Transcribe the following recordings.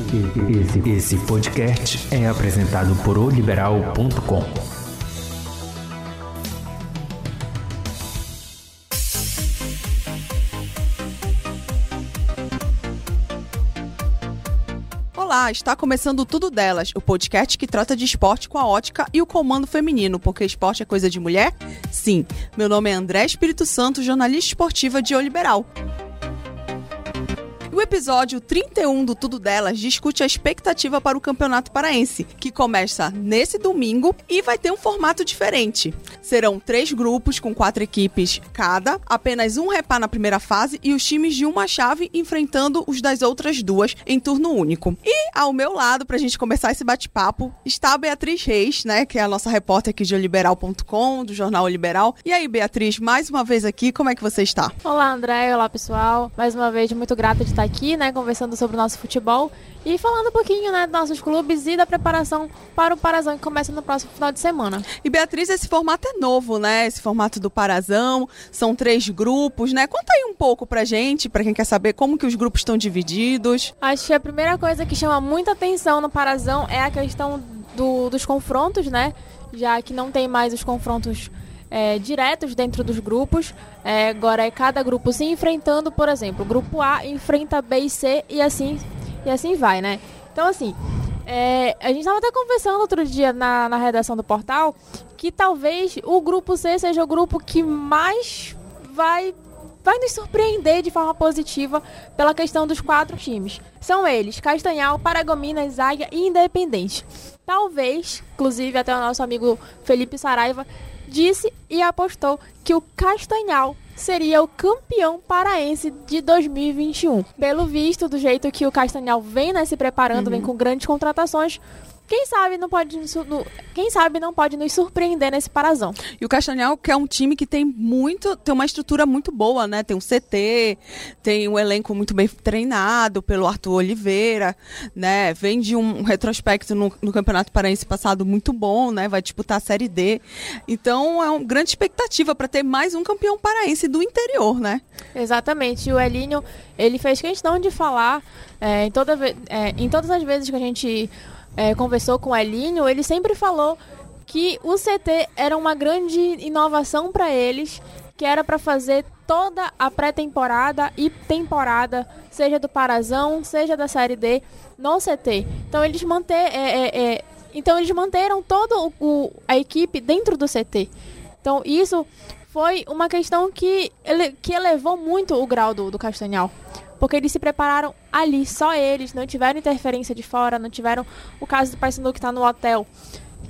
Esse, esse podcast é apresentado por oliberal.com. Olá, está começando Tudo Delas, o podcast que trata de esporte com a ótica e o comando feminino, porque esporte é coisa de mulher? Sim. Meu nome é André Espírito Santo, jornalista esportiva de O Liberal. Episódio 31 do Tudo Delas discute a expectativa para o Campeonato Paraense, que começa nesse domingo e vai ter um formato diferente. Serão três grupos com quatro equipes cada, apenas um repá na primeira fase e os times de uma chave enfrentando os das outras duas em turno único. E ao meu lado, para a gente começar esse bate-papo, está a Beatriz Reis, né, que é a nossa repórter aqui de oliberal.com, do jornal Liberal. E aí, Beatriz, mais uma vez aqui, como é que você está? Olá, André. Olá, pessoal. Mais uma vez, muito grata de estar aqui, né, conversando sobre o nosso futebol e falando um pouquinho, né, dos nossos clubes e da preparação para o Parazão que começa no próximo final de semana. E Beatriz, esse formato é novo, né? Esse formato do Parazão, são três grupos, né? Conta aí um pouco pra gente, pra quem quer saber como que os grupos estão divididos. Acho que a primeira coisa que chama muita atenção no Parazão é a questão do, dos confrontos, né? Já que não tem mais os confrontos é, diretos dentro dos grupos. É, agora é cada grupo se enfrentando, por exemplo, o grupo A enfrenta B e C e assim, e assim vai, né? Então, assim, é, a gente estava até conversando outro dia na, na redação do portal que talvez o grupo C seja o grupo que mais vai vai nos surpreender de forma positiva pela questão dos quatro times. São eles: Castanhal, Paragominas, Águia e Independente. Talvez, inclusive até o nosso amigo Felipe Saraiva disse e apostou que o Castanhal seria o campeão paraense de 2021. Pelo visto, do jeito que o Castanhal vem né, se preparando, uhum. vem com grandes contratações, quem sabe não pode quem sabe não pode nos surpreender nesse parazão. E o Castanhal que é um time que tem muito tem uma estrutura muito boa, né? Tem um CT, tem um elenco muito bem treinado pelo Arthur Oliveira, né? Vem de um retrospecto no, no Campeonato Paraense passado muito bom, né? Vai disputar a Série D. Então é uma grande expectativa para ter mais um campeão paraense do interior, né? Exatamente. E o Elinho, ele fez questão de falar é, em, toda, é, em todas as vezes que a gente é, conversou com o Elinho, ele sempre falou que o CT era uma grande inovação para eles, que era para fazer toda a pré-temporada e temporada, seja do Parazão, seja da Série D, no CT. Então eles manter, é, é, é, então eles manteram toda a equipe dentro do CT. Então isso foi uma questão que, ele, que elevou muito o grau do, do Castanhal porque eles se prepararam ali, só eles, não tiveram interferência de fora, não tiveram o caso do Paysandu que está no hotel,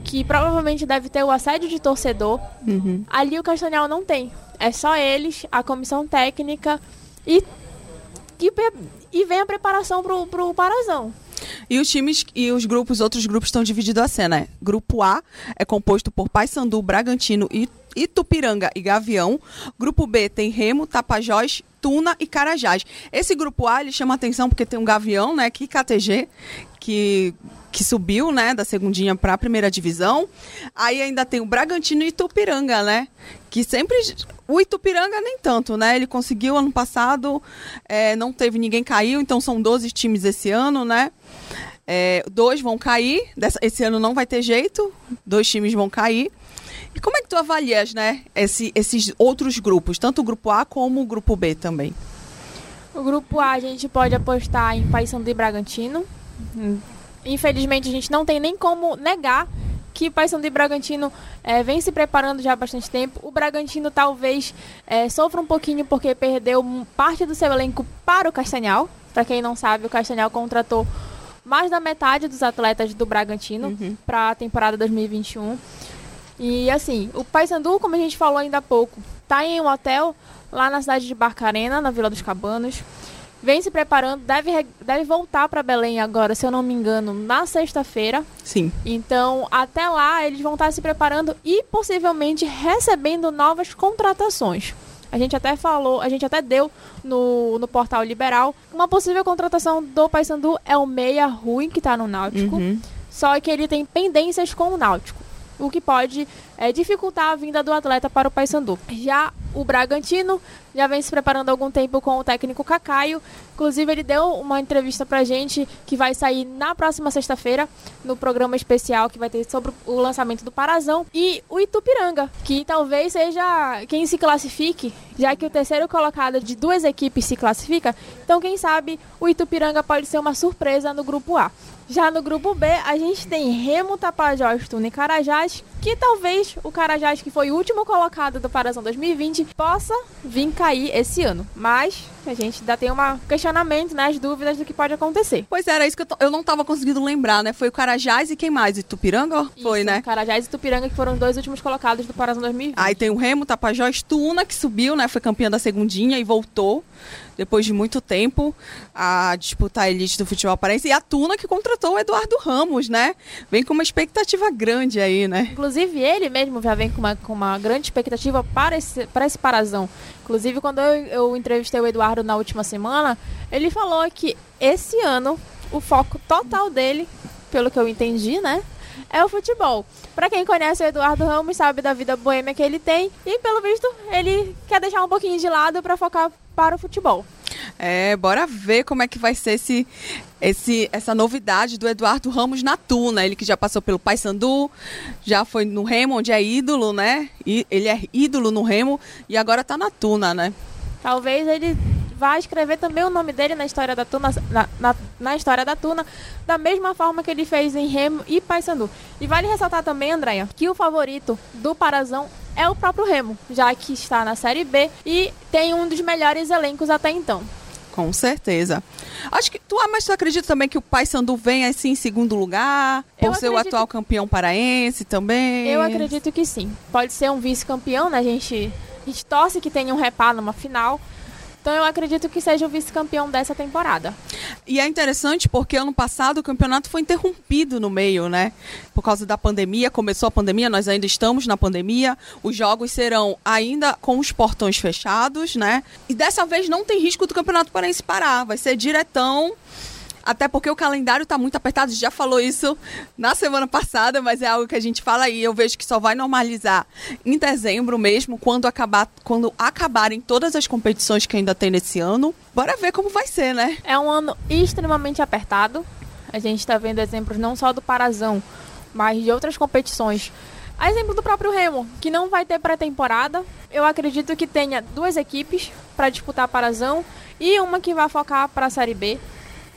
que provavelmente deve ter o assédio de torcedor. Uhum. Ali o Castanhal não tem. É só eles, a comissão técnica e, e, e vem a preparação pro, pro Parazão. E os times e os grupos, outros grupos estão divididos assim, né? Grupo A é composto por Paysandu, Bragantino e Itupiranga e Gavião. Grupo B tem Remo, Tapajós, Tuna e Carajás. Esse grupo A ele chama atenção porque tem um Gavião, né, que KTG, que que subiu, né, da segundinha para a primeira divisão. Aí ainda tem o Bragantino e Itupiranga, né? Que sempre o Itupiranga nem tanto, né? Ele conseguiu ano passado, é, não teve ninguém caiu, então são 12 times esse ano, né? É, dois vão cair, esse ano não vai ter jeito, dois times vão cair. E como é que tu avalias, né, esse, esses outros grupos, tanto o grupo A como o grupo B também? O grupo A a gente pode apostar em Paysandu e Bragantino. Infelizmente a gente não tem nem como negar que Paysandu e Bragantino é, vem se preparando já há bastante tempo. O Bragantino talvez é, sofra um pouquinho porque perdeu parte do seu elenco para o Castanhal. Para quem não sabe, o Castanhal contratou mais da metade dos atletas do Bragantino uhum. para a temporada 2021. E assim, o Paysandu, como a gente falou ainda há pouco, tá em um hotel lá na cidade de Barcarena, na Vila dos Cabanos. Vem se preparando, deve, deve voltar para Belém agora, se eu não me engano, na sexta-feira. Sim. Então, até lá, eles vão estar se preparando e possivelmente recebendo novas contratações. A gente até falou, a gente até deu no, no portal Liberal. Uma possível contratação do Paysandu é o Meia Rui, que está no Náutico. Uhum. Só que ele tem pendências com o Náutico o que pode é, dificultar a vinda do atleta para o Paysandu. Já o Bragantino já vem se preparando há algum tempo com o técnico Cacaio. Inclusive, ele deu uma entrevista pra gente que vai sair na próxima sexta-feira, no programa especial que vai ter sobre o lançamento do Parazão. E o Itupiranga, que talvez seja quem se classifique, já que o terceiro colocado de duas equipes se classifica. Então, quem sabe o Itupiranga pode ser uma surpresa no grupo A. Já no grupo B, a gente tem Remo, Tapajós, Tuna e Carajás, que talvez o Carajás, que foi o último colocado do Parazão 2020, possa vir cair esse ano. Mas a gente ainda tem um questionamento, né, as dúvidas do que pode acontecer. Pois era isso que eu, eu não estava conseguindo lembrar, né? Foi o Carajás e quem mais? E Tupiranga? Foi, Isso, né? Carajás e Tupiranga, que foram os dois últimos colocados do Parazão 2020. Aí tem o Remo, Tapajós, Tuna, que subiu, né? Foi campeã da segundinha e voltou depois de muito tempo a disputar a elite do futebol paraense. E a Tuna que contratou o Eduardo Ramos, né? Vem com uma expectativa grande aí, né? Inclusive, ele mesmo já vem com uma, com uma grande expectativa para esse, para esse Parazão. Inclusive, quando eu, eu entrevistei o Eduardo na última semana, ele falou que esse ano o foco total dele, pelo que eu entendi, né? É o futebol. Pra quem conhece o Eduardo Ramos, sabe da vida boêmia que ele tem. E, pelo visto, ele quer deixar um pouquinho de lado para focar para o futebol. É, bora ver como é que vai ser esse, esse, essa novidade do Eduardo Ramos na Tuna. Ele que já passou pelo Paysandu, já foi no Remo, onde é ídolo, né? E ele é ídolo no Remo e agora tá na Tuna, né? Talvez ele vá escrever também o nome dele na história da Tuna, na, na, na história da Tuna, da mesma forma que ele fez em Remo e Paysandu. E vale ressaltar também, Andréia, que o favorito do Parazão é o próprio Remo, já que está na Série B e tem um dos melhores elencos até então. Com certeza. Acho que tu, ah, mas tu acredita também que o Paysandu vem assim em segundo lugar, por ser o atual campeão paraense também? Eu acredito que sim. Pode ser um vice-campeão, né? A gente, a gente torce que tenha um repá numa final. Então eu acredito que seja o vice-campeão dessa temporada. E é interessante porque ano passado o campeonato foi interrompido no meio, né? Por causa da pandemia, começou a pandemia, nós ainda estamos na pandemia. Os jogos serão ainda com os portões fechados, né? E dessa vez não tem risco do Campeonato Paraense parar, vai ser diretão. Até porque o calendário está muito apertado, a gente já falou isso na semana passada, mas é algo que a gente fala aí. Eu vejo que só vai normalizar em dezembro mesmo, quando, acabar, quando acabarem todas as competições que ainda tem nesse ano. Bora ver como vai ser, né? É um ano extremamente apertado. A gente está vendo exemplos não só do Parazão, mas de outras competições. A exemplo do próprio Remo, que não vai ter pré-temporada. Eu acredito que tenha duas equipes para disputar Parazão e uma que vai focar para a Série B.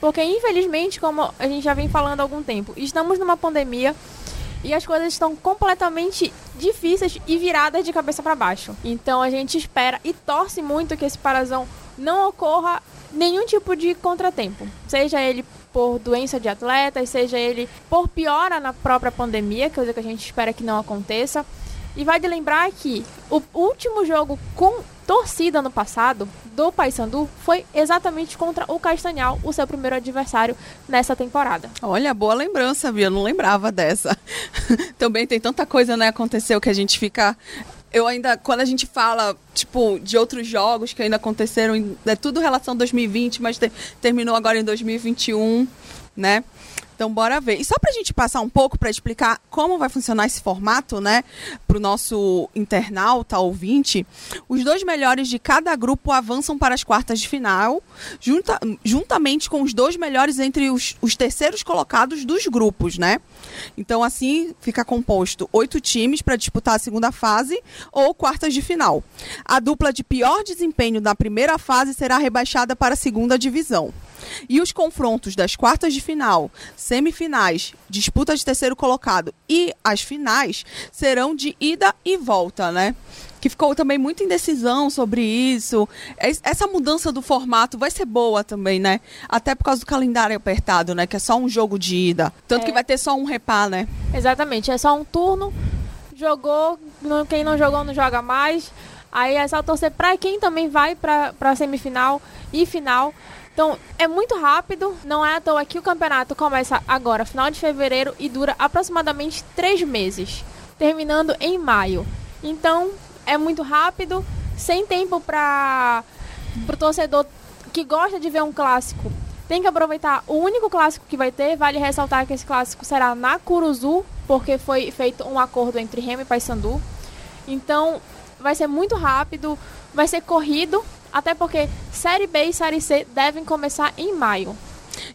Porque, infelizmente, como a gente já vem falando há algum tempo, estamos numa pandemia e as coisas estão completamente difíceis e viradas de cabeça para baixo. Então a gente espera e torce muito que esse Parazão não ocorra nenhum tipo de contratempo, seja ele por doença de atletas, seja ele por piora na própria pandemia, coisa que a gente espera que não aconteça. E vale lembrar que o último jogo com torcida no passado do Paysandu foi exatamente contra o Castanhal, o seu primeiro adversário nessa temporada. Olha, boa lembrança, Bia. Não lembrava dessa. Também tem tanta coisa, né, aconteceu que a gente fica. Eu ainda, quando a gente fala, tipo, de outros jogos que ainda aconteceram, é tudo relação a 2020, mas te- terminou agora em 2021, né? Então, bora ver. E só pra gente passar um pouco para explicar como vai funcionar esse formato, né, pro nosso internauta ouvinte, os dois melhores de cada grupo avançam para as quartas de final, junta- juntamente com os dois melhores entre os, os terceiros colocados dos grupos, né? Então, assim, fica composto oito times para disputar a segunda fase ou quartas de final. A dupla de pior desempenho da primeira fase será rebaixada para a segunda divisão. E os confrontos das quartas de final, semifinais, disputa de terceiro colocado e as finais serão de ida e volta, né? Que ficou também muita indecisão sobre isso. Es- Essa mudança do formato vai ser boa também, né? Até por causa do calendário apertado, né? Que é só um jogo de ida. Tanto É. que vai ter só um repá, né? Exatamente, é só um turno, jogou, quem não jogou não joga mais. Aí é só torcer pra quem também vai pra semifinal e final. Então é muito rápido, não é à toa que o campeonato começa agora, final de fevereiro, e dura aproximadamente três meses, terminando em maio. Então é muito rápido, sem tempo para o torcedor que gosta de ver um clássico. Tem que aproveitar o único clássico que vai ter. Vale ressaltar que esse clássico será na Curuzu, porque foi feito um acordo entre Remo e Paysandu. Então, vai ser muito rápido, vai ser corrido, até porque Série B e Série C devem começar em maio.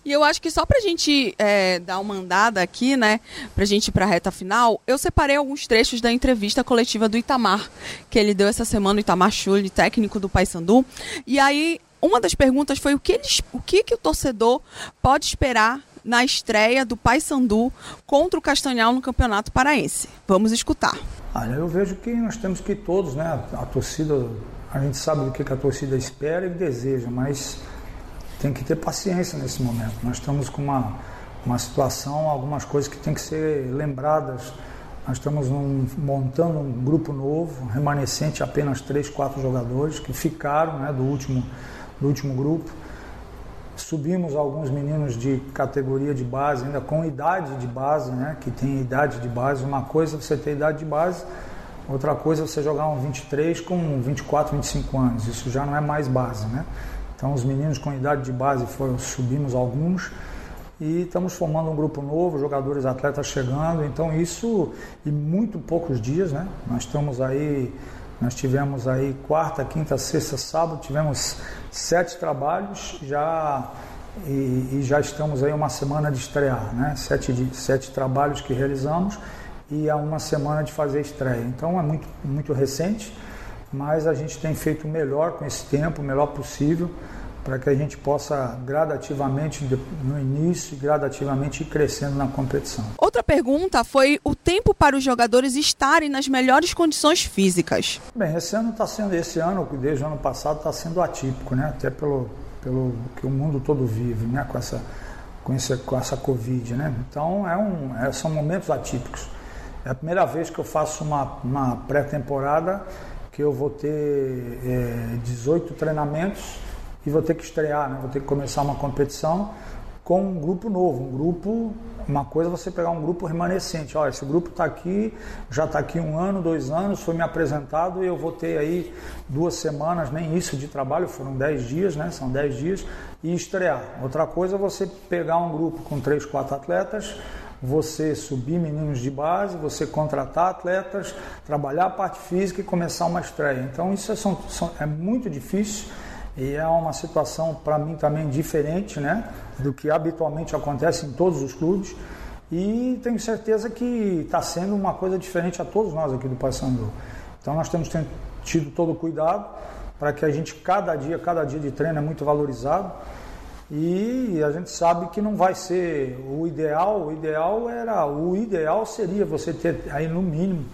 E eu acho que só pra gente é, dar uma andada aqui, né, pra gente ir pra reta final, eu separei alguns trechos da entrevista coletiva do Itamar, que ele deu essa semana, o Itamar Schulli, técnico do Paysandu. E aí, uma das perguntas foi o que, eles, o que, que o torcedor pode esperar na estreia do Paysandu contra o Castanhal no Campeonato Paraense. Vamos escutar. Olha, eu vejo que nós temos que todos, né, a torcida, a gente sabe do que a torcida espera e deseja, mas tem que ter paciência nesse momento. Nós estamos com uma, uma situação, algumas coisas que tem que ser lembradas. Nós estamos um, montando um grupo novo, remanescente apenas três, quatro jogadores que ficaram né, do, último, do último grupo. Subimos alguns meninos de categoria de base, ainda com idade de base, né, que tem idade de base. Uma coisa é você ter idade de base, outra coisa é você jogar um 23 com 24, 25 anos. Isso já não é mais base, né? Então, os meninos com idade de base foram, subimos alguns e estamos formando um grupo novo, jogadores atletas chegando. Então, isso em muito poucos dias, né? Nós estamos aí, nós tivemos aí quarta, quinta, sexta, sábado, tivemos sete trabalhos já e, e já estamos aí uma semana de estrear, né? Sete, sete trabalhos que realizamos e há uma semana de fazer estreia. Então, é muito, muito recente mas a gente tem feito o melhor com esse tempo, o melhor possível, para que a gente possa gradativamente, no início, gradativamente ir crescendo na competição. Outra pergunta foi o tempo para os jogadores estarem nas melhores condições físicas. Bem, esse ano está sendo, esse ano, desde o ano passado, está sendo atípico, né? Até pelo, pelo que o mundo todo vive, né? Com essa, com essa, com essa Covid, né? Então, é um, é, são momentos atípicos. É a primeira vez que eu faço uma, uma pré-temporada que eu vou ter é, 18 treinamentos e vou ter que estrear, né? vou ter que começar uma competição com um grupo novo, um grupo, uma coisa é você pegar um grupo remanescente, olha, esse grupo está aqui, já está aqui um ano, dois anos, foi me apresentado e eu vou ter aí duas semanas, nem isso de trabalho, foram dez dias, né? São dez dias, e estrear. Outra coisa é você pegar um grupo com três, quatro atletas, você subir meninos de base, você contratar atletas, trabalhar a parte física e começar uma estreia. Então isso é, são, são, é muito difícil e é uma situação para mim também diferente né, do que habitualmente acontece em todos os clubes. E tenho certeza que está sendo uma coisa diferente a todos nós aqui do Paysandu. Então nós temos tido todo o cuidado para que a gente, cada dia, cada dia de treino é muito valorizado e a gente sabe que não vai ser o ideal, o ideal era, o ideal seria você ter aí no mínimo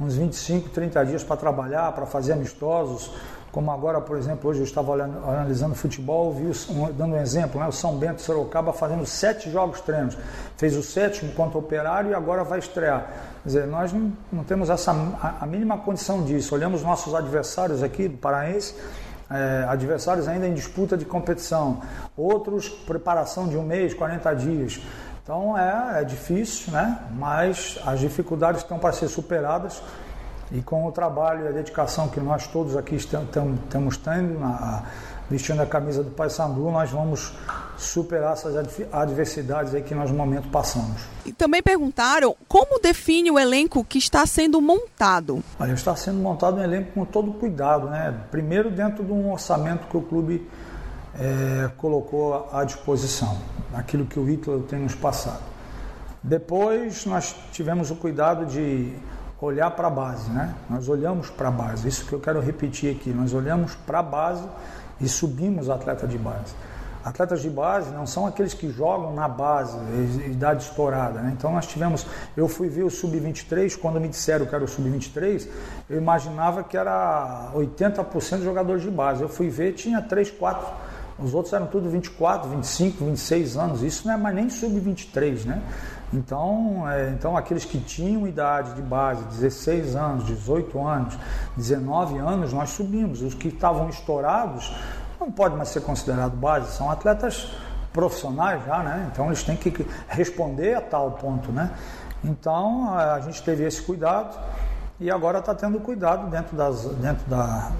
uns 25, 30 dias para trabalhar, para fazer amistosos, como agora, por exemplo, hoje eu estava olhando, analisando futebol, vi, um, dando um exemplo, né, o São Bento Sorocaba fazendo sete jogos treinos, fez o sétimo contra o Operário e agora vai estrear. Quer dizer, nós não, não temos essa, a, a mínima condição disso. Olhamos nossos adversários aqui do Paraense, é, adversários ainda em disputa de competição, outros preparação de um mês, 40 dias. Então é, é difícil, né? mas as dificuldades estão para ser superadas e com o trabalho e a dedicação que nós todos aqui estamos tendo, na, vestindo a camisa do Paysandu, nós vamos superar essas adversidades aí que nós no momento passamos. E também perguntaram como define o elenco que está sendo montado. Olha, está sendo montado um elenco com todo cuidado, né? Primeiro dentro de um orçamento que o clube é, colocou à disposição, aquilo que o Hitler tem nos passado. Depois nós tivemos o cuidado de olhar para a base, né? Nós olhamos para a base, isso que eu quero repetir aqui, nós olhamos para a base e subimos o atleta de base. Atletas de base não são aqueles que jogam na base, idade estourada. Né? Então nós tivemos, eu fui ver o sub-23, quando me disseram que era o sub-23, eu imaginava que era 80% de jogadores de base. Eu fui ver, tinha 3, 4, os outros eram tudo 24, 25, 26 anos. Isso não é mais nem sub-23, né? Então, é, então, aqueles que tinham idade de base, 16 anos, 18 anos, 19 anos, nós subimos. Os que estavam estourados não pode mais ser considerado base, são atletas profissionais já, né? Então eles têm que responder a tal ponto, né? Então a gente teve esse cuidado e agora está tendo cuidado dentro, das, dentro da,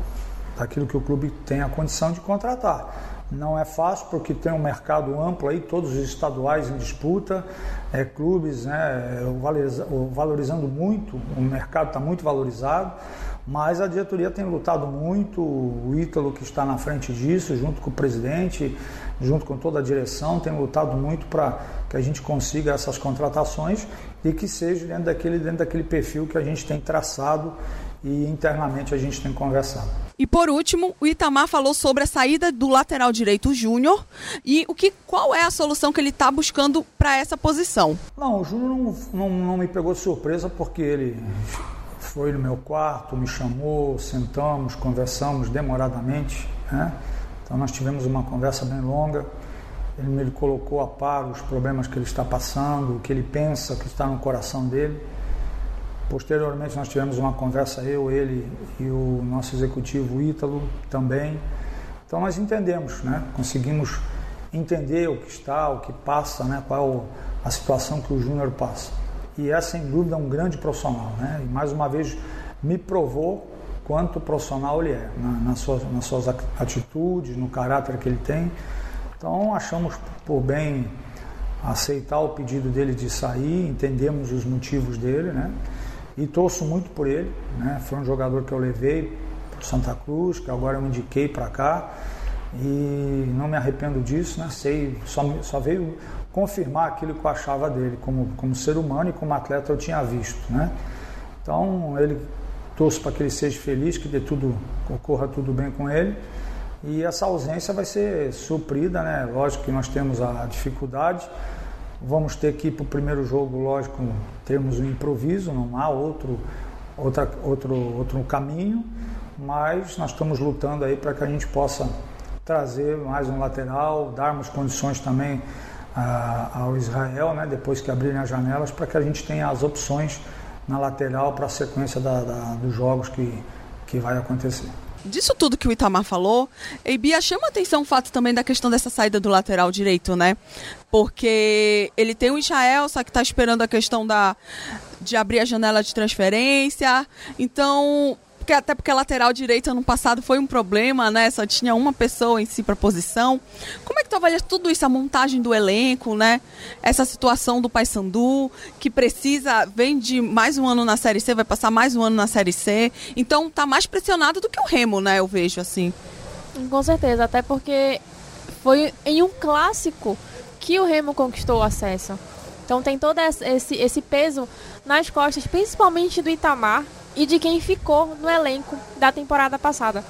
daquilo que o clube tem a condição de contratar. Não é fácil porque tem um mercado amplo aí, todos os estaduais em disputa, é, clubes né, valorizando muito, o mercado está muito valorizado. Mas a diretoria tem lutado muito, o Ítalo que está na frente disso, junto com o presidente, junto com toda a direção, tem lutado muito para que a gente consiga essas contratações e que seja dentro daquele, dentro daquele perfil que a gente tem traçado e internamente a gente tem conversado. E por último, o Itamar falou sobre a saída do lateral direito Júnior e o que, qual é a solução que ele está buscando para essa posição. Não, o Júnior não, não, não me pegou de surpresa porque ele foi no meu quarto, me chamou, sentamos, conversamos demoradamente. Né? Então nós tivemos uma conversa bem longa. Ele me colocou a par os problemas que ele está passando, o que ele pensa, o que está no coração dele. Posteriormente nós tivemos uma conversa, eu, ele e o nosso executivo Ítalo também. Então nós entendemos, né? conseguimos entender o que está, o que passa, né? qual a situação que o Júnior passa e é sem dúvida um grande profissional. Né? E mais uma vez me provou quanto profissional ele é, na, nas, suas, nas suas atitudes, no caráter que ele tem. Então achamos por bem aceitar o pedido dele de sair, entendemos os motivos dele, né? E torço muito por ele, né? Foi um jogador que eu levei para Santa Cruz, que agora eu indiquei para cá e não me arrependo disso, né? Sei, só, só veio confirmar aquilo que eu achava dele como, como ser humano e como atleta eu tinha visto, né? Então ele torço para que ele seja feliz, que dê tudo, ocorra tudo bem com ele e essa ausência vai ser suprida, né? Lógico que nós temos a dificuldade, vamos ter que ir para o primeiro jogo, lógico, temos um improviso, não há outro, outra, outro, outro caminho, mas nós estamos lutando aí para que a gente possa trazer mais um lateral, darmos condições também ao Israel, né, depois que abrirem as janelas, para que a gente tenha as opções na lateral para a sequência da, da, dos jogos que, que vai acontecer. Disso tudo que o Itamar falou, e Bia chama atenção o fato também da questão dessa saída do lateral direito, né? Porque ele tem o Israel, só que está esperando a questão da, de abrir a janela de transferência. Então, porque, até porque a lateral direita no passado foi um problema, né? Só tinha uma pessoa em si para posição. Como é que tu avalia tudo isso, a montagem do elenco, né? Essa situação do Paysandu, que precisa, vem de mais um ano na Série C, vai passar mais um ano na Série C. Então tá mais pressionado do que o Remo, né? Eu vejo assim. Com certeza, até porque foi em um clássico que o Remo conquistou o acesso. Então tem todo esse, esse peso nas costas, principalmente do Itamar, e de quem ficou no elenco da temporada passada.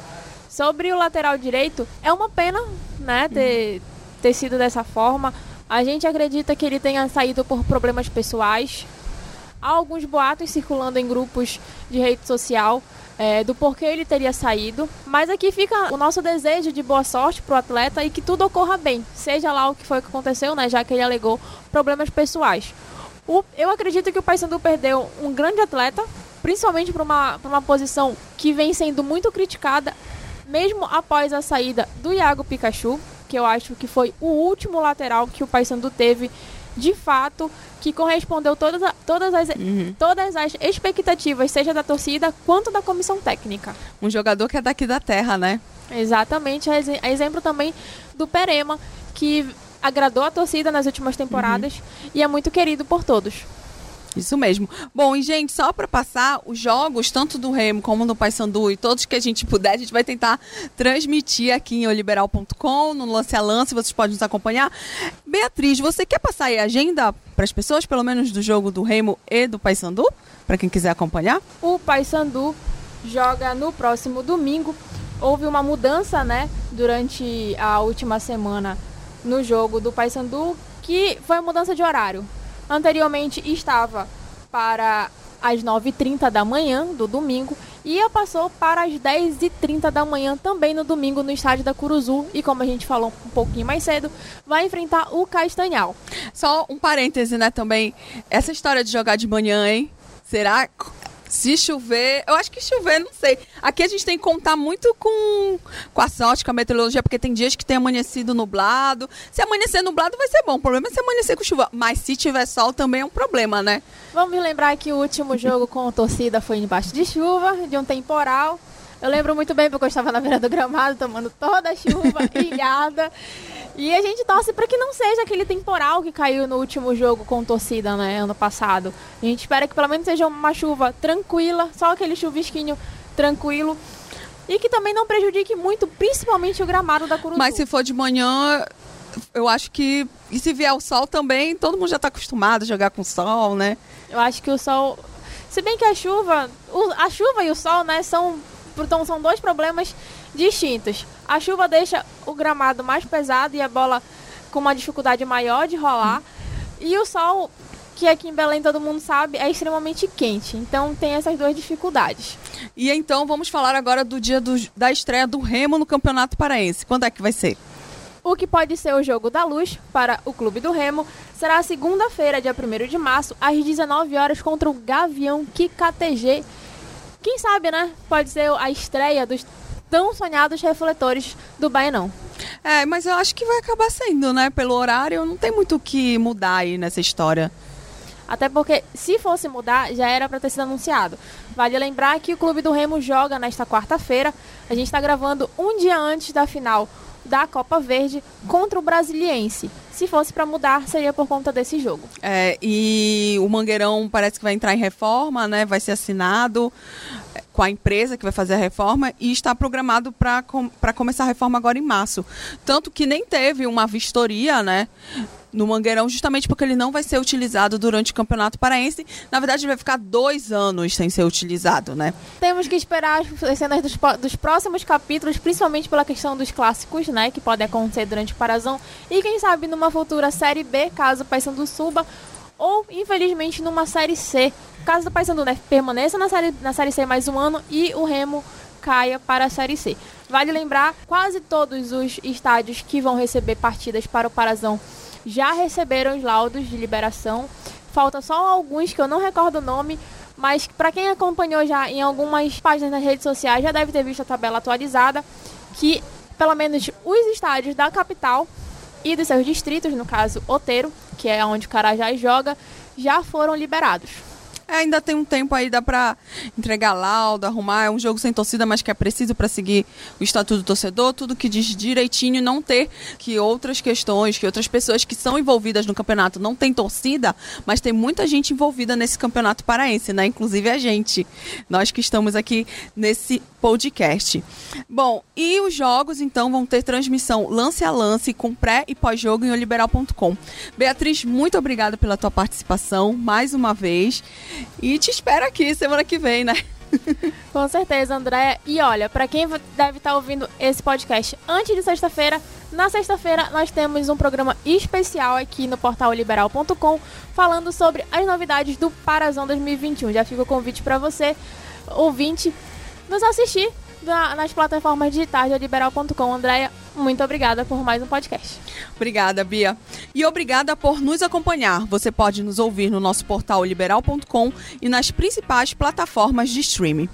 Sobre o lateral direito, é uma pena né, ter, ter sido dessa forma. A gente acredita que ele tenha saído por problemas pessoais. Há alguns boatos circulando em grupos de rede social é, do porquê ele teria saído. Mas aqui fica o nosso desejo de boa sorte para o atleta e que tudo ocorra bem, seja lá o que foi que aconteceu, né, já que ele alegou problemas pessoais. O, eu acredito que o Paysandu perdeu um grande atleta, principalmente para uma, uma posição que vem sendo muito criticada, mesmo após a saída do Iago Pikachu, que eu acho que foi o último lateral que o Paysandu teve de fato, que correspondeu todas, todas, as, uhum. todas as expectativas, seja da torcida quanto da comissão técnica. Um jogador que é daqui da terra, né? Exatamente, exemplo também do Perema, que agradou a torcida nas últimas temporadas uhum. e é muito querido por todos. Isso mesmo. Bom, e gente, só para passar os jogos, tanto do Remo como do Paysandu e todos que a gente puder, a gente vai tentar transmitir aqui em oliberal.com, no Lance a Lance, vocês podem nos acompanhar. Beatriz, você quer passar aí a agenda para as pessoas, pelo menos do jogo do Remo e do Paysandu, para quem quiser acompanhar? O Paysandu joga no próximo domingo. Houve uma mudança, né, durante a última semana no jogo do Paysandu, que foi a mudança de horário. Anteriormente estava para as 9h30 da manhã do domingo e passou para as 10h30 da manhã também no domingo no estádio da Curuzu e como a gente falou um pouquinho mais cedo, vai enfrentar o Castanhal. Só um parêntese, né, também, essa história de jogar de manhã, hein? Será se chover, eu acho que chover, não sei. Aqui a gente tem que contar muito com, com a sorte, com a meteorologia, porque tem dias que tem amanhecido nublado. Se amanhecer nublado vai ser bom. O problema é se amanhecer com chuva. Mas se tiver sol também é um problema, né? Vamos lembrar que o último jogo com a torcida foi embaixo de chuva, de um temporal. Eu lembro muito bem porque eu estava na beira do gramado tomando toda a chuva, ilhada. E a gente torce para que não seja aquele temporal que caiu no último jogo com torcida, né, ano passado. A gente espera que pelo menos seja uma chuva tranquila, só aquele chuvisquinho tranquilo e que também não prejudique muito, principalmente o gramado da Curuzu. Mas se for de manhã, eu acho que. E se vier o sol também, todo mundo já está acostumado a jogar com sol, né? Eu acho que o sol. Se bem que a chuva. a chuva e o sol, né, são. Então são dois problemas distintos. A chuva deixa o gramado mais pesado e a bola com uma dificuldade maior de rolar. E o sol, que aqui em Belém todo mundo sabe, é extremamente quente. Então tem essas duas dificuldades. E então vamos falar agora do dia do- da estreia do Remo no Campeonato Paraense. Quando é que vai ser? O que pode ser o jogo da luz para o Clube do Remo será segunda-feira, dia 1 de março, às 19 horas contra o Gavião KKTG. Quem sabe, né? Pode ser a estreia dos tão sonhados refletores do Baenão. É, mas eu acho que vai acabar sendo, né? Pelo horário, não tem muito o que mudar aí nessa história. Até porque, se fosse mudar, já era para ter sido anunciado. Vale lembrar que o Clube do Remo joga nesta quarta-feira. A gente está gravando um dia antes da final da Copa Verde contra o Brasiliense. Se fosse para mudar, seria por conta desse jogo. É, e o Mangueirão parece que vai entrar em reforma, né? Vai ser assinado é, com a empresa que vai fazer a reforma e está programado para com, começar a reforma agora em março. Tanto que nem teve uma vistoria, né? No Mangueirão, justamente porque ele não vai ser utilizado durante o Campeonato Paraense. Na verdade, ele vai ficar dois anos sem ser utilizado, né? Temos que esperar as cenas dos, dos próximos capítulos, principalmente pela questão dos clássicos, né? Que podem acontecer durante o Parazão. E quem sabe numa futura Série B, caso o Paysandu suba. Ou, infelizmente, numa Série C. Caso o Paysandu né, permaneça na série, na série C mais um ano e o Remo caia para a Série C. Vale lembrar, quase todos os estádios que vão receber partidas para o Parazão já receberam os laudos de liberação. Falta só alguns que eu não recordo o nome, mas para quem acompanhou já em algumas páginas nas redes sociais já deve ter visto a tabela atualizada que pelo menos os estádios da capital e dos seus distritos, no caso Oteiro, que é onde o Carajás joga, já foram liberados. É, ainda tem um tempo aí, dá pra entregar laudo, arrumar. É um jogo sem torcida, mas que é preciso para seguir o Estatuto do Torcedor, tudo que diz direitinho não ter que outras questões, que outras pessoas que são envolvidas no campeonato não tem torcida, mas tem muita gente envolvida nesse campeonato paraense, né? Inclusive a gente, nós que estamos aqui nesse podcast. Bom, e os jogos então vão ter transmissão lance a lance com pré e pós-jogo em oliberal.com. Beatriz, muito obrigada pela tua participação mais uma vez. E te espero aqui semana que vem, né? Com certeza, André. E olha, para quem deve estar ouvindo esse podcast antes de sexta-feira, na sexta-feira nós temos um programa especial aqui no portal liberal.com falando sobre as novidades do Parazão 2021. Já fica o convite para você, ouvinte, nos assistir na- nas plataformas digitais da liberal.com. Andréia, muito obrigada por mais um podcast. Obrigada, Bia. E obrigada por nos acompanhar. Você pode nos ouvir no nosso portal liberal.com e nas principais plataformas de streaming.